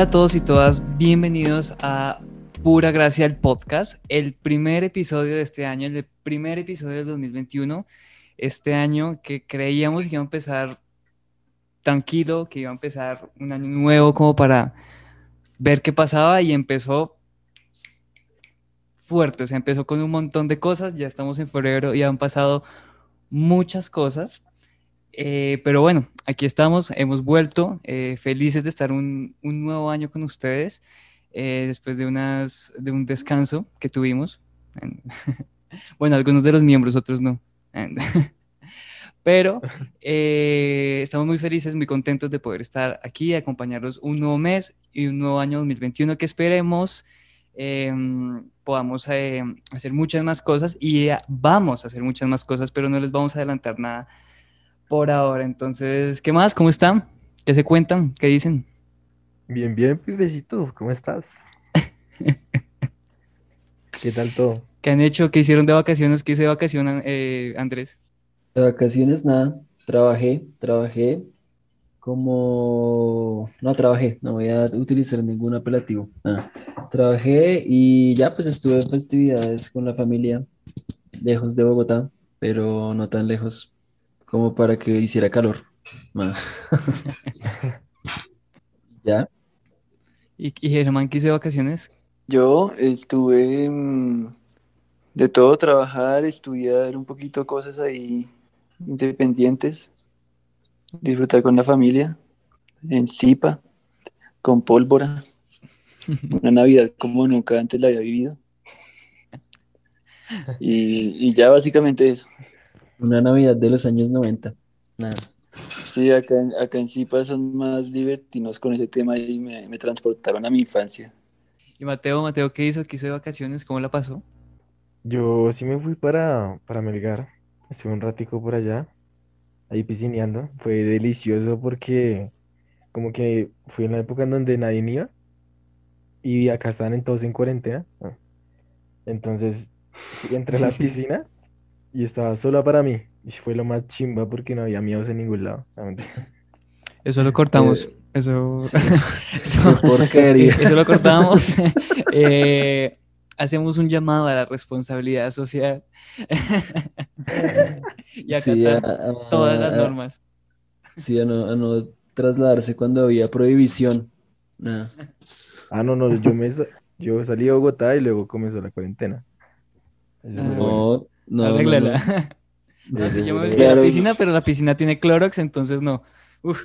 Hola a todos y todas, bienvenidos a Pura Gracia el podcast, el primer episodio de este año, el primer episodio del 2021, este año que creíamos que iba a empezar tranquilo, que iba a empezar un año nuevo como para ver qué pasaba y empezó fuerte, o sea, empezó con un montón de cosas, ya estamos en febrero y han pasado muchas cosas, eh, pero bueno, aquí estamos, hemos vuelto, eh, felices de estar un, un, nuevo año con ustedes, eh, después de, unas, de un descanso que tuvimos. bueno, algunos de los miembros, otros no. Pero estamos muy felices, muy contentos de poder estar aquí, acompañarlos un nuevo mes y un nuevo año 2021 que esperemos em, podamos hacer muchas más cosas y vamos a hacer muchas más cosas, pero no les vamos a adelantar nada por ahora. Entonces, ¿qué más? ¿Cómo están? ¿Qué se cuentan? ¿Qué dicen? Bien, bien, pibecito, ¿cómo estás? ¿Qué tal todo? ¿Qué han hecho? ¿Qué hicieron de vacaciones? ¿Qué hizo de vacaciones, eh, Andrés? De vacaciones, nada. Trabajé, trabajé como... No trabajé, no voy a utilizar ningún apelativo. Trabajé y ya pues estuve en festividades con la familia, lejos de Bogotá, pero no tan lejos como para que hiciera calor. ¿Ya? ¿Y, y Germán qué hizo de vacaciones? Yo estuve mm, de todo trabajar, estudiar un poquito cosas ahí independientes, disfrutar con la familia, en Zipa, con pólvora. Una Navidad como nunca antes la había vivido. Y, y ya básicamente eso. Una Navidad de los años 90. Nada. Sí, acá, acá en Zipa son más libertinos con ese tema y me, me, transportaron a mi infancia. ¿Y Mateo, Mateo, qué hizo? ¿Qué hizo de vacaciones? ¿Cómo la pasó? Yo sí me fui para, para Melgar. Estuve un ratico por allá, ahí piscineando. Fue delicioso porque como que fui en la época en donde nadie iba y acá estaban en todos en cuarentena. Entonces entré a la piscina y estaba sola para mí. Y fue lo más chimba porque no había miedos en ningún lado. Eso lo cortamos. Eh, eso, sí. eso, eso, lo cortamos. eh, hacemos un llamado a la responsabilidad social y acá sí, todas las normas. Sí, a no, a no, trasladarse cuando había prohibición. Nada. Ah, no, no, yo, me, yo salí a Bogotá y luego comenzó la cuarentena. Eso no, bueno. No, Arréglala. No, no. sí, yo me metí a la piscina, pero la piscina tiene Clorox, entonces no. Uf.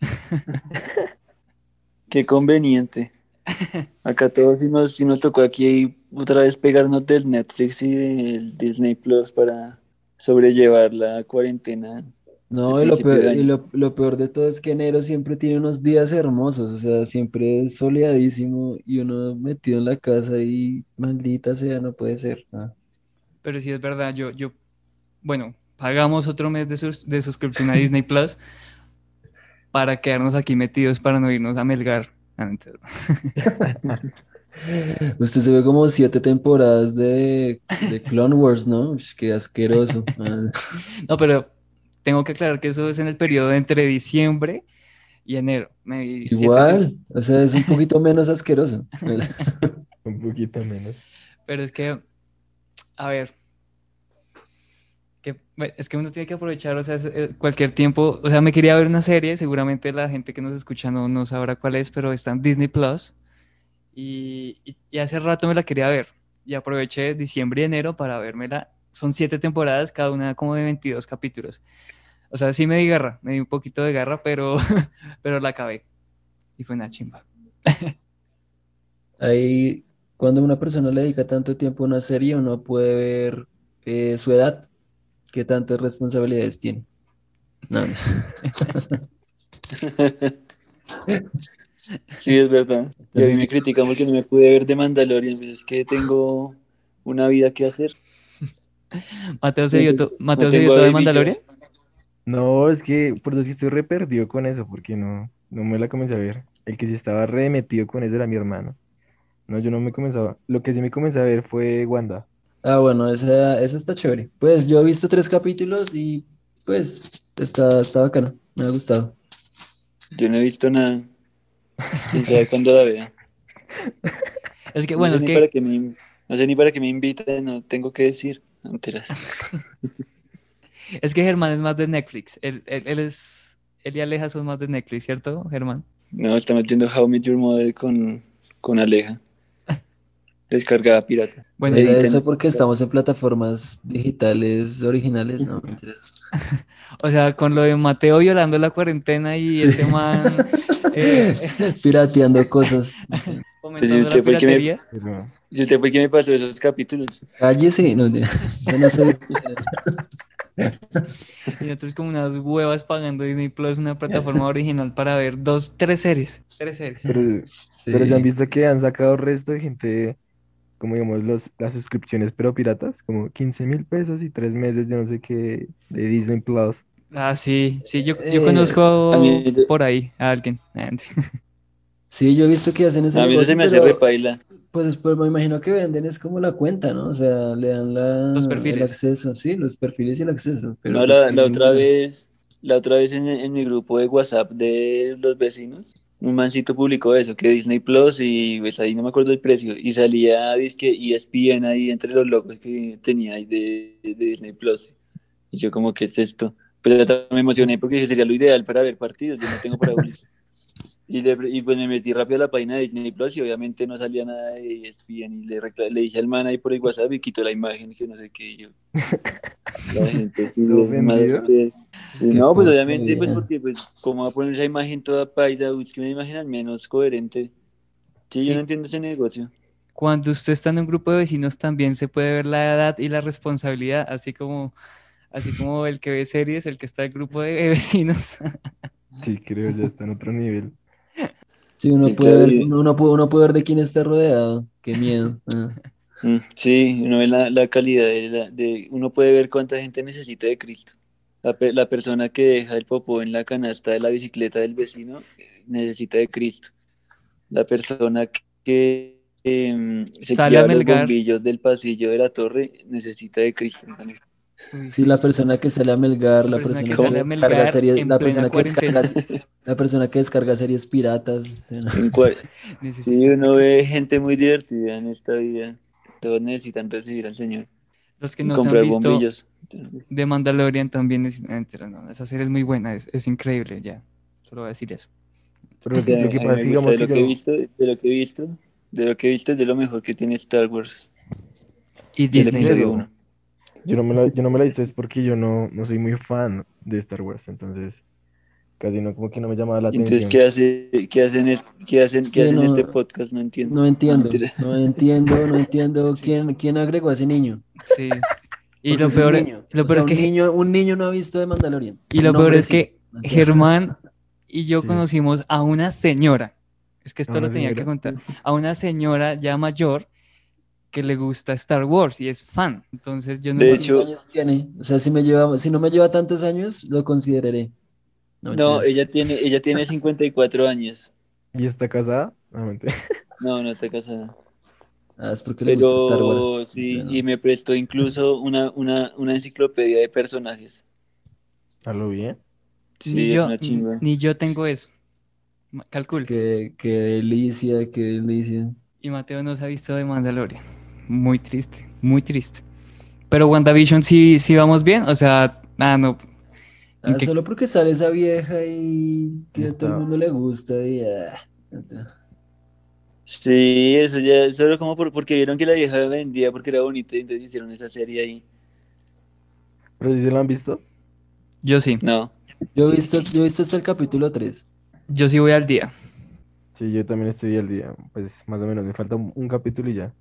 Qué conveniente. Acá todos sí nos, sí nos tocó aquí otra vez pegarnos del Netflix y del Disney Plus para sobrellevar la cuarentena. No, y, lo peor, y lo, lo peor, de todo es que enero siempre tiene unos días hermosos, o sea, siempre es soleadísimo y uno metido en la casa y maldita sea, no puede ser. ¿no? Pero sí es verdad, yo, yo, bueno, pagamos otro mes de, sus, de suscripción a Disney Plus para quedarnos aquí metidos, para no irnos a Melgar. Usted se ve como siete temporadas de, de Clone Wars, ¿no? Qué asqueroso. no, pero tengo que aclarar que eso es en el periodo entre diciembre y enero. Igual, o sea, es un poquito menos asqueroso. un poquito menos. Pero es que a ver, es que uno tiene que aprovechar, o sea, eh, cualquier tiempo, o sea, me quería ver una serie, seguramente la gente que nos escucha no, no sabrá cuál es, pero está en Disney Plus y, hace rato me la quería ver y aproveché diciembre y enero para vérmela. Son siete temporadas, cada una como de 22 capítulos. O sea, sí me di garra, me di un poquito de garra, pero, pero la acabé. Y fue una chimba. Ahí cuando una persona le dedica tanto tiempo a una serie, uno puede ver eh, su edad, qué tantas responsabilidades tiene. No. sí, es verdad. Y a mí me critican porque no me pude ver de Mandalorian, pues es que tengo una vida que hacer. Mateo se vio, Mateo no se vio todo de Mandalorian. No, es que por eso es que estoy re perdido con eso, porque no, no me la comencé a ver. El que sí estaba re metido con eso era mi hermano. No, yo no me comenzaba. Lo que sí me comencé a ver fue Wanda. Ah, bueno, esa, esa está chévere. Pues yo he visto tres capítulos y pues está, está bacana. Me ha gustado. Yo no he visto nada. Quién sabe cuándo la vea. Es que, No bueno, sé es ni para que qué me, no sé ni para qué me inviten, no tengo que decir. No, mentiras. Es que Germán es más de Netflix. Él, él- él es. Él y Aleja son más de Netflix, ¿cierto, Germán? No, estamos viendo How I Met Your Mother con, con Aleja. Descargada pirata. Bueno, Editen. eso porque estamos en plataformas digitales originales, ¿no? O sea, con lo de Mateo violando la cuarentena y ese man eh, Pirateando cosas. fomentando la usted fue que me- piratería. Pero, ¿Y usted fue quien me pasó esos capítulos? Cállese. No, eso no se Y nosotros como unas huevas pagando Disney Plus, una plataforma original para ver dos, tres series. Tres series. pero, Sí. pero ya han visto que han sacado resto de gente, como digamos, los, las suscripciones, pero piratas, como 15 mil pesos y tres meses de no sé qué, de Disney Plus. Ah, sí, sí, yo, yo Eh, conozco a mí- por ahí a alguien. Ah, Sí, yo he visto que hacen ese A mí negocio, se me hace repaila. Pues, pues me imagino que venden es como la cuenta, ¿no? O sea, le dan la, Los el perfiles. acceso, sí, los perfiles y el acceso. Pero No, pues la, la otra vez, la otra vez en, en mi grupo de WhatsApp de los vecinos, un mancito publicó eso, que Disney Plus y pues ahí no me acuerdo el precio, y salía disque ESPN ahí entre los logos que tenía ahí de, de Disney Plus. Y yo como, ¿qué es esto? Pero hasta me emocioné porque dije, sería lo ideal para ver partidos, yo no tengo para. Y, le, y pues me metí rápido a la página de Disney Plus y obviamente no salía nada de ESPN y le, le dije al man ahí por el WhatsApp y quitó la imagen y que no sé qué y yo. La gente sí, ¿Todo es más que- sí, no, pues obviamente pues porque pues cómo va a poner esa imagen toda paida, busque una imagen al menos coherente. Sí, Sí. yo no entiendo ese negocio. Cuando usted está en un grupo de vecinos también se puede ver la edad y la responsabilidad, así como, así como el que ve series, el que está en el grupo de vecinos. Sí, creo, ya está en otro nivel. Sí, uno Sí, puede ver, uno puede, uno puede ver de quién está rodeado. Qué miedo. ah. Mm, Sí, uno ve la, la calidad de, la- de- uno puede ver cuánta gente necesita de Cristo. La, pe- la persona que deja el popó en la canasta de la bicicleta del vecino eh, necesita de Cristo. La persona que em, se Sale a los bombillos del pasillo de la torre necesita de Cristo. también. Sí, la persona que sale a melgar, la, La persona persona que que, sale a descarga melgar series, la persona que descarga, cuarentena. la persona que descarga series piratas. Sí, uno que- ve gente muy divertida en esta vida. Todos necesitan recibir al Señor Los que y no se han comprar visto bombillos. De Mandalorian también necesitan, ah, mentira, no, esa serie es muy buena, es, es increíble, ya, solo voy a decir eso. Pero a lo que pasa es digamos de lo que he yo, visto, de lo que he visto, de lo que he visto es de lo mejor que tiene Star Wars. Y Disney. uno. yo no me la, yo no me la he visto es porque yo no, no soy muy fan de Star Wars, entonces casi no, como que no me llamaba la Y Entonces, atención. ¿qué hace, qué hacen, es- qué hacen, Sí, qué hacen no, este podcast? No entiendo. No entiendo, no entiendo, no entiendo quién, quién agregó a ese niño. Sí. Y lo es peor, niño. lo O peor sea, es que un niño, un niño no ha visto de Mandalorian. Y lo peor es sí. que Germán y yo Sí. conocimos a una señora, es que esto ¿A lo tenía que contar, a una señora ya mayor que le gusta Star Wars y es fan. Entonces yo no De ¿Cuántos hecho- años tiene? O sea, si me lleva, si no me lleva tantos años, lo consideraré. No, ella tiene, ella tiene 54 años. ¿Y está casada? No, no está casada. Ah, es porque le gusta Star Wars. Sí, y me prestó incluso una, una, una enciclopedia de personajes. ¿A lo bien? Sí, ni, yo, ni yo tengo eso. Ma- Es Calcula. que, qué delicia, qué delicia. Y Mateo no se ha visto de Mandalorian. Muy triste, muy triste. Pero WandaVision sí, sí vamos bien. O sea, ah, no. ¿En Ah, solo porque sale esa vieja y que a todo el mundo le gusta y ah, o sea, Sí, eso ya, solo como por- porque vieron que la vieja vendía porque era bonita y entonces hicieron esa serie ahí. ¿Pero si se lo han visto? Yo sí. No, Yo he visto, yo he visto hasta el capítulo 3. Yo sí voy al día. Sí, yo también estoy al día, pues más o menos, me falta un, un capítulo y ya.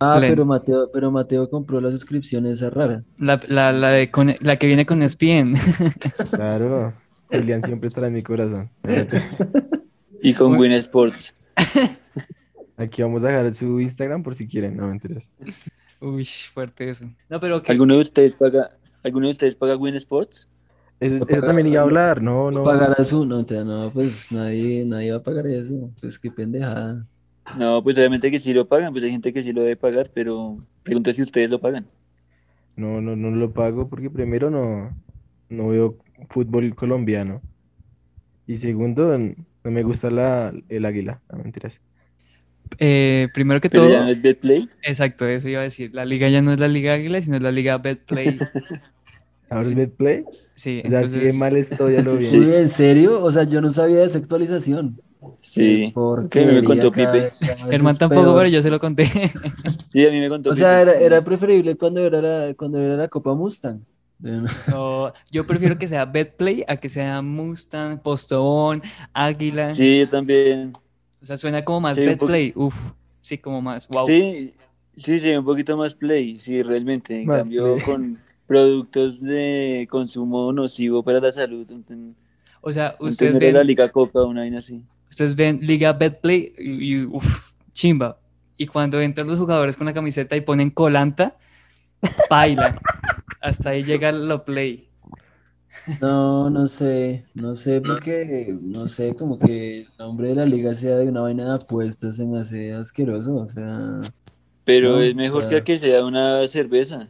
Ah, Pleno. pero Mateo, pero Mateo compró la suscripción esa rara. La, la, la, de con- la que viene con ESPN. Claro, Julián siempre estará en mi corazón. y con Bueno. Win Sports. Aquí vamos a dejar su Instagram por si quieren, no mentiras. Uy, fuerte eso. No, pero ¿Alguno de ustedes paga, ¿alguno de ustedes paga Win Sports? Eso, eso también iba a hablar, no, no. ¿Pagará su? No, no, pues nadie, nadie va a pagar eso. Pues qué pendejada. No, pues obviamente que sí lo pagan, pues hay gente que sí lo debe pagar, pero pregunto si ustedes lo pagan. No, no, no lo pago porque primero no, no veo fútbol colombiano. Y segundo, no me gusta la, el águila. No, mentiras. Eh, primero que Pero todo, ya no es Betplay. exacto, eso iba a decir. La liga ya no es la Liga Águila, sino es la Liga Betplay. Ahora es Betplay. Sí, O sea, de entonces. mal estoy, ya lo vi. Sí. ¿en serio? O sea, yo no sabía de esa actualización. Sí. Porque Que me contó Pipe. Tampoco, pero yo se lo conté. Sí, a mí me contó O sea, Pipe. era, era preferible cuando era la, cuando era la Copa Mustang. No, yo prefiero que sea Betplay a que sea Mustang, Postobón, Águila. Sí, yo también. O sea, suena como más Sí, poco- Betplay. Uf, sí, como más. Wow. Sí, sí, sí, un poquito más play, sí, realmente. En Más cambio, play. con productos de consumo nocivo para la salud. O sea, Ustedes ustedes la ven, Liga Coca, una vaina así. ustedes ven Liga Betplay y, y, uf, chimba. Y cuando entran los jugadores con la camiseta y ponen colanta, baila. Hasta ahí llega lo play. No, no sé, no sé, porque, no sé, como que el nombre de la liga sea de una vaina de apuestas se me hace asqueroso, o sea, Pero No, es mejor o que sea- a que sea una cerveza.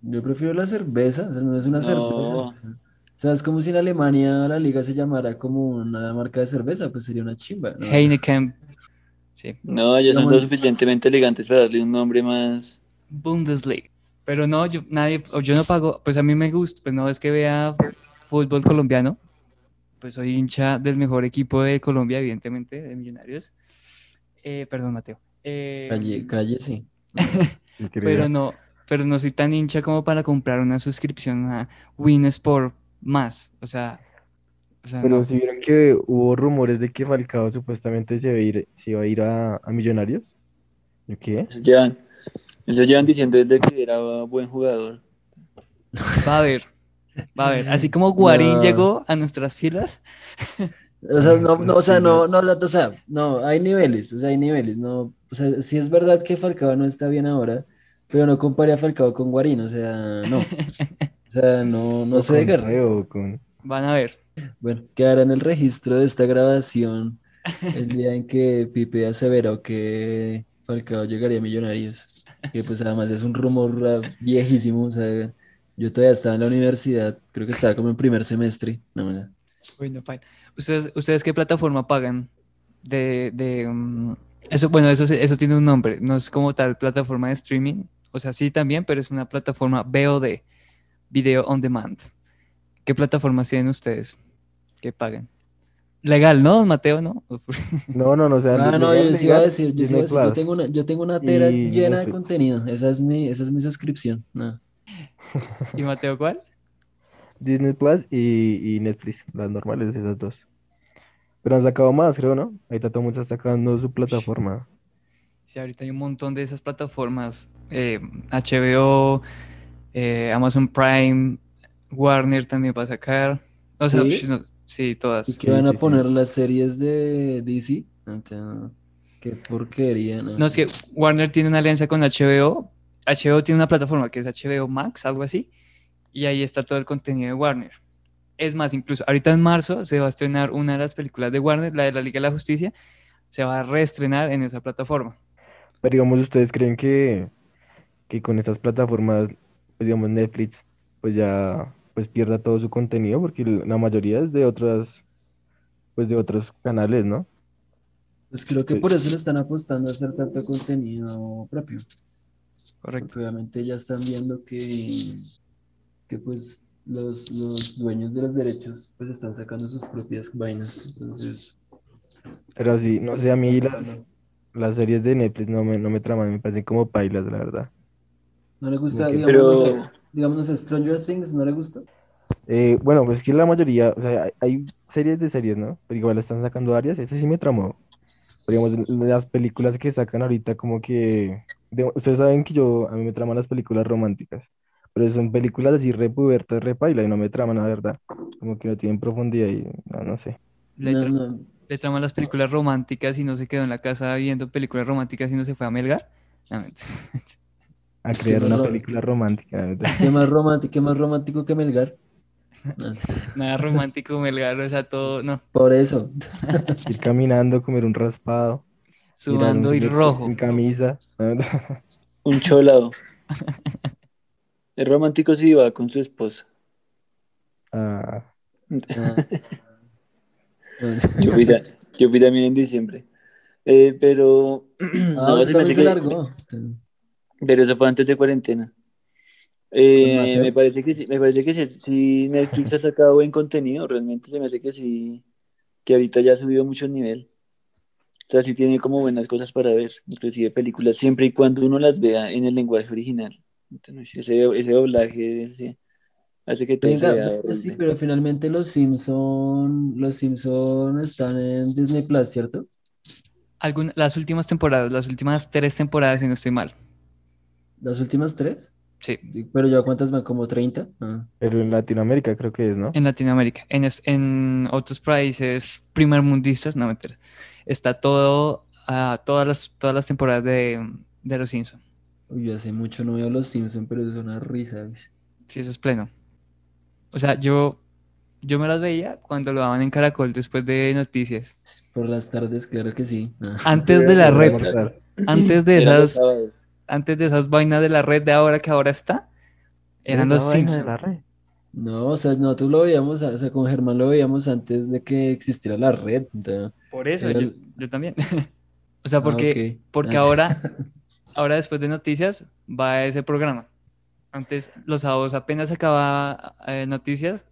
yo prefiero la cerveza, o sea, no es una cerveza. No. O sea, o sea, es como si en Alemania la liga se llamara como una marca de cerveza, pues sería una chimba, ¿no? Heineken. Sí, No, ya son lo suficientemente elegantes para darle un nombre más. Bundesliga. Pero no, yo, nadie, o yo no pago, pues a mí me gusta, pues no es que vea fútbol colombiano, pues soy hincha del mejor equipo de Colombia, evidentemente, de Millonarios. Eh, perdón, Mateo. Eh, Calle, calle, sí. Pero no, pero no soy tan hincha como para comprar una suscripción a Win Sport más. O sea, o sea, Pero no. si vieron que hubo rumores de que Falcao supuestamente se iba a ir, se iba a, ir a, a Millonarios. ¿Yo qué? Llevan, eso llevan diciendo desde que era buen jugador. va a haber, va a haber. Así como Guarín No. llegó a nuestras filas, O sea, no, no, o sea, no, no, o sea, no, hay niveles, o sea, hay niveles, no, o sea, sí es verdad que Falcao no está bien ahora, pero no compare a Falcao con Guarín, o sea, no, o sea, no, no O se con desgarre. Reo, o con... van a ver. Bueno, quedará en el registro de esta grabación el día en que Pipe aseveró que Falcao llegaría a Millonarios, que pues además es un rumor ah, viejísimo, o sea, yo todavía estaba en la universidad, creo que estaba como en primer semestre, no, o sea, Uy, no, paila. ¿Ustedes, ¿Ustedes qué plataforma pagan? De, de, mm, eso, bueno, eso, eso tiene un nombre, no es como tal plataforma de streaming, o sea, sí también, pero es una plataforma VOD, Video On Demand. ¿Qué plataformas tienen ustedes que pagan? Legal, ¿no, Mateo? ¿No? No, no, no, o sea, Ah, no, yo sí iba a decir, yo sí iba a decir, yo tengo una, yo tengo una tera Y llena de contenido, esa es mi, esa es mi suscripción, no. ¿Y Mateo cuál? Disney Plus y, y Netflix, las normales, esas dos. Pero han sacado más, creo, ¿no? Ahorita todo el mundo está sacando su plataforma. Sí, ahorita hay un montón de esas plataformas, eh, HBO, eh, Amazon Prime, Warner también va a sacar. O sea, ¿Sí? psh, no, sí, todas. ¿Y qué Sí, van a poner las series de DC? Sea, qué porquería, ¿no? No, es que Warner tiene una alianza con HBO. HBO tiene una plataforma que es HBO Max, algo así. Y ahí está todo el contenido de Warner. Es más, incluso ahorita en marzo se va a estrenar una de las películas de Warner, la de la Liga de la Justicia. Se va a reestrenar en esa plataforma. Pero digamos, ¿ustedes creen que, que con estas plataformas, pues digamos Netflix, pues ya pues pierda todo su contenido? Porque la mayoría es de otras, pues de otros canales, ¿no? Pues creo que por eso le están apostando a hacer tanto contenido propio. Correcto. Porque obviamente ya están viendo que, que pues los, los dueños de los derechos pues están sacando sus propias vainas. Entonces, Pero sí, no sé, a mí las, sacando. las series de Netflix no me, no me traman, me parecen como pailas, la verdad. ¿No le gusta, digamos, Pero- digamos, no Stranger Things, ¿no le gusta? Eh, bueno, pues es que la mayoría, o sea, hay, hay series de series, ¿no? Pero igual están sacando varias, ese sí me tramó. Digamos, las películas que sacan ahorita como que... de- ustedes saben que yo, a mí me traman las películas románticas, pero son películas así re pubertas, re paila, y no me traman, la verdad. Como que no tienen profundidad y no, no sé. Le, No, tra- no. le traman las películas románticas y no se quedó en la casa viendo películas románticas y no se fue a Melgar. No. A crear una película romántica. ¿Qué más romántico, qué más romántico que Melgar? Nada romántico, Melgar, o sea, todo, no. Por eso. Ir caminando, comer un raspado, Sudando y rojo. sin camisa. la verdad. Un cholado. Es romántico si va con su esposa. Ah, Ah, Yo fui, yo fui también en diciembre. Eh, pero, Ah, no, se me se. Pero eso fue antes de cuarentena. Eh, me parece que sí, me parece que sí, sí Netflix ha sacado buen contenido, realmente se me hace que sí, que ahorita ya ha subido mucho el nivel. O sea, sí tiene como buenas cosas para ver, inclusive películas, siempre y cuando uno las vea en el lenguaje original. Entonces, ese, ese doblaje ese, hace que todo Venga, se vea pero sí, pero finalmente los Simpson, los Simpson están en Disney Plus, ¿cierto? Algun- las últimas temporadas, las últimas tres temporadas, si no estoy mal. Las últimas tres. Sí, Pero ya cuántas van, como 30. Ah. Pero en Latinoamérica creo que es, ¿no? en Latinoamérica. En, es- en otros países primermundistas, no me está todo, ah, todas las, todas las temporadas de, de Los Simpsons. Uy, yo hace mucho no veo los Simpson, pero es una risa. güey. Sí, eso es pleno. O sea, yo, yo me las veía cuando lo daban en Caracol después de noticias. Por las tardes, claro que sí. Ah. Antes de la red, antes de esas. Antes de esas vainas de la red de ahora que ahora está, eran los Simpsons. la red. No, o sea, nosotros lo veíamos, o sea, con Germán lo veíamos antes de que existiera la red. entonces- Por eso, Era yo, yo también. O sea, Ah, porque, porque Ah, ahora, ahora después de noticias va ese programa. Antes, los sábados apenas acababa eh, noticias,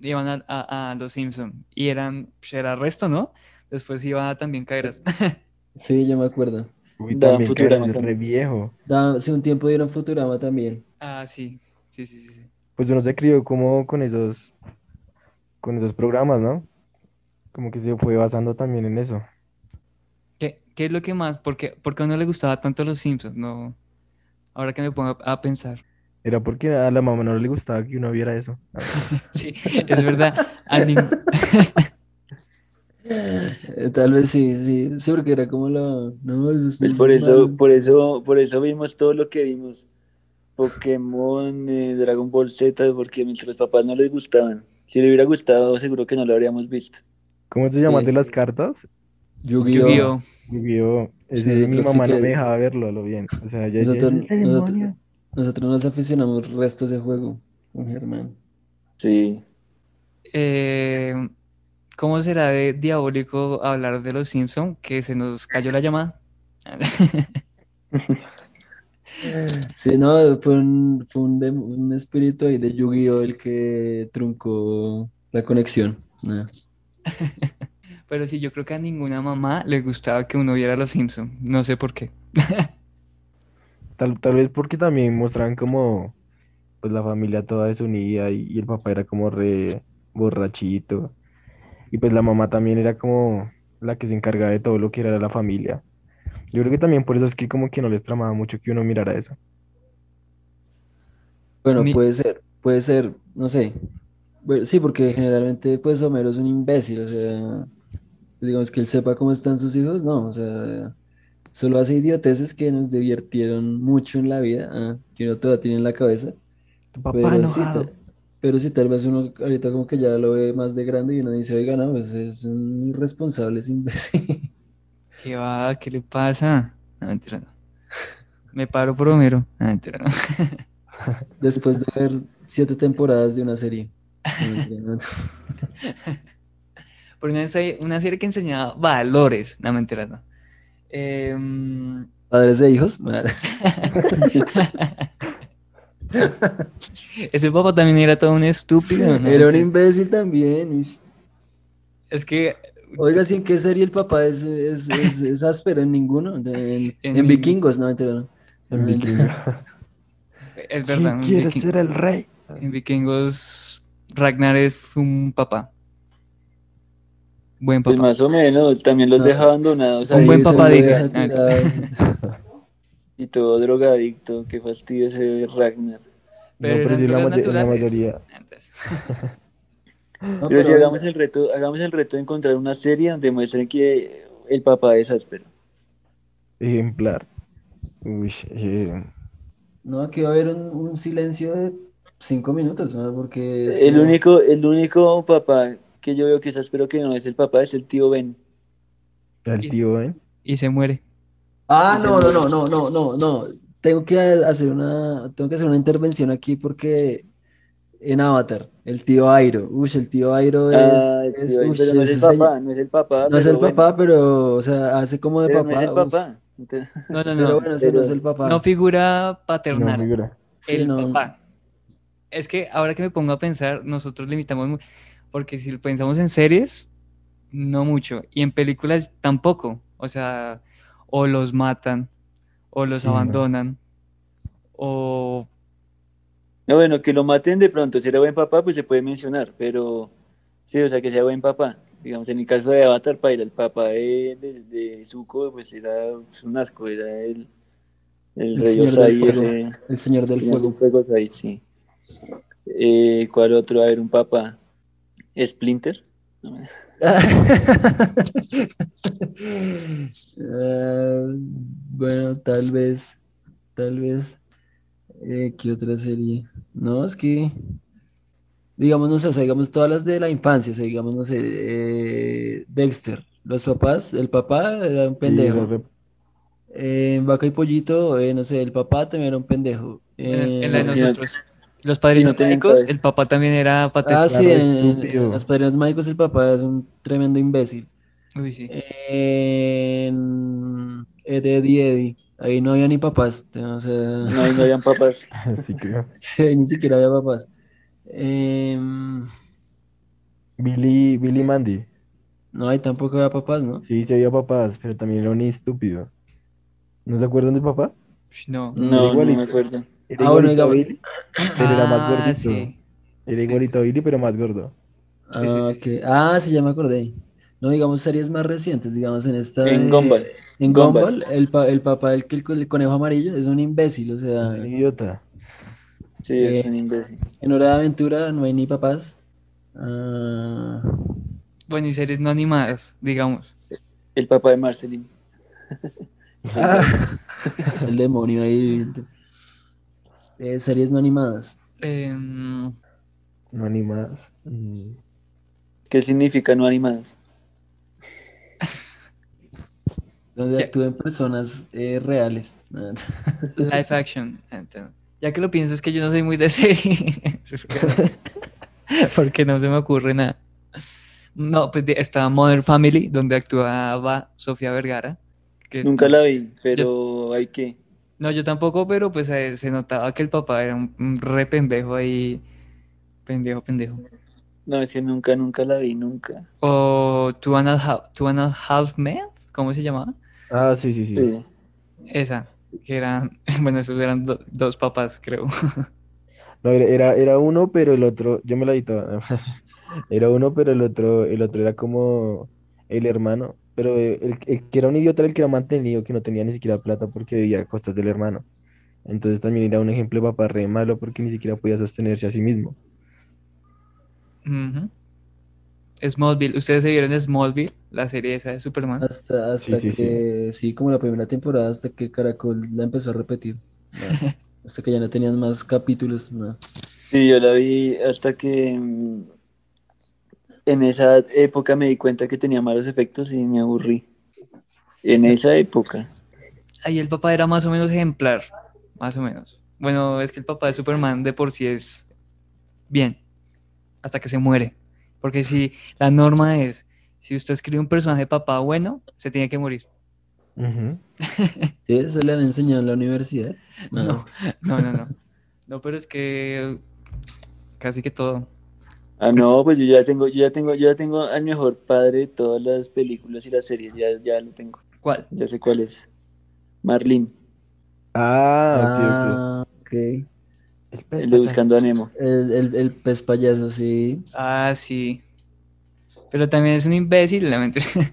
iban a, a- a Los Simpson y eran, pues, era resto, ¿no? Después iba también Caeras. Sí, yo me acuerdo. Uy, Daban también Futurama es re también. viejo. Da- hace un tiempo dieron Futurama también. Ah, sí, sí, sí, sí. Pues uno se crió como con esos, con esos programas, ¿no? Como que se fue basando también en eso. ¿Qué, qué es lo que más? ¿Por qué, por qué a uno le gustaba tanto Los Simpsons? No, ahora que me pongo a, a pensar. Era porque a la mamá no le gustaba que uno viera eso. Sí, es verdad. a nin- Tal vez sí, sí, sí, porque era como la... No, eso es, Pues por es eso, malo. por eso, por eso vimos todo lo que vimos. Pokémon, eh, Dragon Ball Z, porque mientras los papás no les gustaban. Si le hubiera gustado, seguro que no lo habríamos visto. ¿Cómo te Sí. llamas de las cartas? Yu-Gi-Oh! Yu-Gi-Oh! Mi sí mamá no me dejaba verlo a lo bien. O sea, ya Nosotros- "Ese es el nosotros- demonio". Nosotros nos aficionamos restos de juego con Germán. Sí. Eh, ¿cómo será de diabólico hablar de Los Simpson que se nos cayó la llamada? Sí, no, fue un, fue un, dem- un espíritu ahí de Yu-Gi-Oh! el que truncó la conexión. Ah. Pero sí, yo creo que a ninguna mamá le gustaba que uno viera Los Simpson. No sé por qué. Tal, tal vez porque también mostraban como pues la familia toda desunida y, y el papá era como re borrachito. Y pues la mamá también era como la que se encargaba de todo lo que era la familia. Yo creo que también por eso es que como que no les tramaba mucho que uno mirara eso. Bueno, Mi- puede ser, puede ser, no sé. Bueno, sí, porque generalmente pues Homero es un imbécil, o sea, digamos que él sepa cómo están sus hijos, no, o sea, solo hace idioteces que nos divirtieron mucho en la vida, ah, que uno todavía tiene en la cabeza, Tu papá pero sí, enojado. Pero sí, tal vez uno ahorita como que ya lo ve más de grande y uno dice, oiga, no, pues es un irresponsable, es imbécil. ¿Qué va? ¿Qué le pasa? No, mentira, no. Me paro por Homero. No, mentira, no. Después de ver siete temporadas de una serie. No, mentira, no. Por una serie, una serie que enseñaba valores. No, mentira, no. Em, Padres de hijos. Ese papá también era todo un estúpido. ¿no? Era un imbécil también. Es que Oiga, ¿sí en qué serie el papá es, es, es, es áspero? En ninguno. De- En, En en nin- Vikingos, no. En Vikingo. es ¿Quién verdad. en quiere Viking- ser el rey? En Vikingos, Ragnar es un papá. Buen Pues papá. más o menos, también los No. deja abandonados Un ahí, buen papá, diga. y todo drogadicto, qué fastidio ese Ragnar. Pero No, pero eran sí, la, mayoría. No, Pero si hagamos el reto, hagamos el reto de encontrar una serie donde muestren que el papá es áspero. Ejemplar. Uy, eh, No, aquí va a haber un, un silencio de cinco minutos, ¿no? Porque es El que- único, el único papá que yo veo que es áspero que no es el papá es el tío Ben. el tío, ¿eh? y se muere. Ah, no, no, no. no, no, no, no, no. Tengo que hacer una, tengo que hacer una intervención aquí porque en Avatar, el tío Airo. Uy, el tío Airo es, Ah, es- ush, pero no es el papá, no es el papá. no es pero el bueno, papá, pero, o sea, hace como de pero papá. no es el uf. papá. Entonces, No, no, Pero no. bueno, ese no es pero el papá. No figura No paternal. figura. Sí, el no. papá. Es que ahora que me pongo a pensar, nosotros limitamos mu- porque si pensamos en series, no mucho, y en películas tampoco. O sea, o los matan, o los Sí, no. abandonan, o No, bueno, que lo maten de pronto, si era buen papá, pues se puede mencionar, pero sí, o sea, que sea buen papá. Digamos, en el caso de Avatar, para el papá de, de, de Zuko, pues era pues, un asco, era el, el, El rey señor del Osai, fuego. ese, El señor del fuego. fuego Osai, sí. Eh, ¿cuál otro? A ver, un papá. Splinter. Ah, bueno, tal vez, tal vez. Eh, ¿qué otra serie? No, es que, digamos, no sé, o sea, digamos todas las de la infancia, o sea, digamos, no sé, eh, Dexter, los papás, el papá era un Sí, pendejo. rep- Eh, en Vaca y Pollito, eh, no sé, el papá también era un pendejo. en, en la de no, nosotros. Los padrinos no mágicos, padre. el papá también era ah, patético. sí, en, en estúpido. Los Padrinos Mágicos el papá es un tremendo imbécil. Uy, sí. En Eddie Eddie Eddie, ahí no había ni papás, o sea, No, ahí no habían papás. Sí, creo. Sí, ni siquiera había papás. Em, Billy, Billy Mandy. no, ahí tampoco había papás, ¿no? Sí, sí había papás, pero también era un estúpido. ¿No se acuerdan del papá? No. No, no me acuerdo. Era Ah, bueno, a Billy, pero era más Ah, gordito. sí. Era Sí, igualito a Billy, pero más gordo. Ah, sí, sí. ok. Ah, sí, ya me acordé. No, digamos series más recientes, digamos en esta En de- Gumball. En Gumball. Gumball, el, pa- el papá del que el, el conejo amarillo es un imbécil, o Es sea, un idiota. Sí, es Eh, un imbécil. en Hora de Aventura no hay ni papás. Ah, Bueno, y series no animadas, digamos. El papá de Marceline. ah, el demonio ahí. Eh, series no animadas. Em, No animadas. Mm. ¿Qué significa no animadas? Donde Ya. actúen personas eh, reales. Live action. Entonces, ya que lo pienso es que yo no soy muy de serie. Porque no se me ocurre nada. No, pues estaba Modern Family, donde actuaba Sofía Vergara. que- Nunca la vi, pero hay que. No, yo tampoco, pero pues eh, se notaba que el papá era un, un re pendejo ahí. Pendejo, pendejo. No, es que nunca, nunca la vi, nunca. O Two and a Half, Two and a Half Men, ¿cómo se llamaba? Ah, sí, sí, sí. Sí. Esa, que eran, bueno, esos eran do- dos papás, creo. No, era, era, era uno, pero el otro, yo me la vi toda. Era uno, pero el otro, el otro era como el hermano. Pero eh, el, el que era un idiota era el que era mantenido, que no tenía ni siquiera plata porque vivía a costas del hermano. Entonces también era un ejemplo de papá re malo porque ni siquiera podía sostenerse a sí mismo. Ujú. Smallville, ¿ustedes se vieron Smallville, la serie esa de Superman? Hasta, hasta sí, sí. que, sí, como la primera temporada, hasta que Caracol la empezó a repetir. ¿no? Hasta que ya no tenían más capítulos. ¿no? Sí, yo la vi hasta que mm, en esa época me di cuenta que tenía malos efectos y me aburrí. En esa época. Ahí el papá era más o menos ejemplar, más o menos. Bueno, es que el papá de Superman de por sí es bien, hasta que se muere. Porque si la norma es, si usted escribe un personaje papá bueno, se tiene que morir. Sí, eso le han enseñado en la universidad. No, no, no, no. No, pero es que casi que todo. Ah, no, pues yo ya tengo, yo ya tengo, yo ya tengo al mejor padre de todas las películas y las series, ya, ya lo tengo, ¿Cuál? ya sé cuál es. Marlene, Ah, ok, ok. Ah, ok. El pez el de. Buscando a Nemo. El, el, el pez payaso, sí. Ah, sí. Pero también es un imbécil, la mente.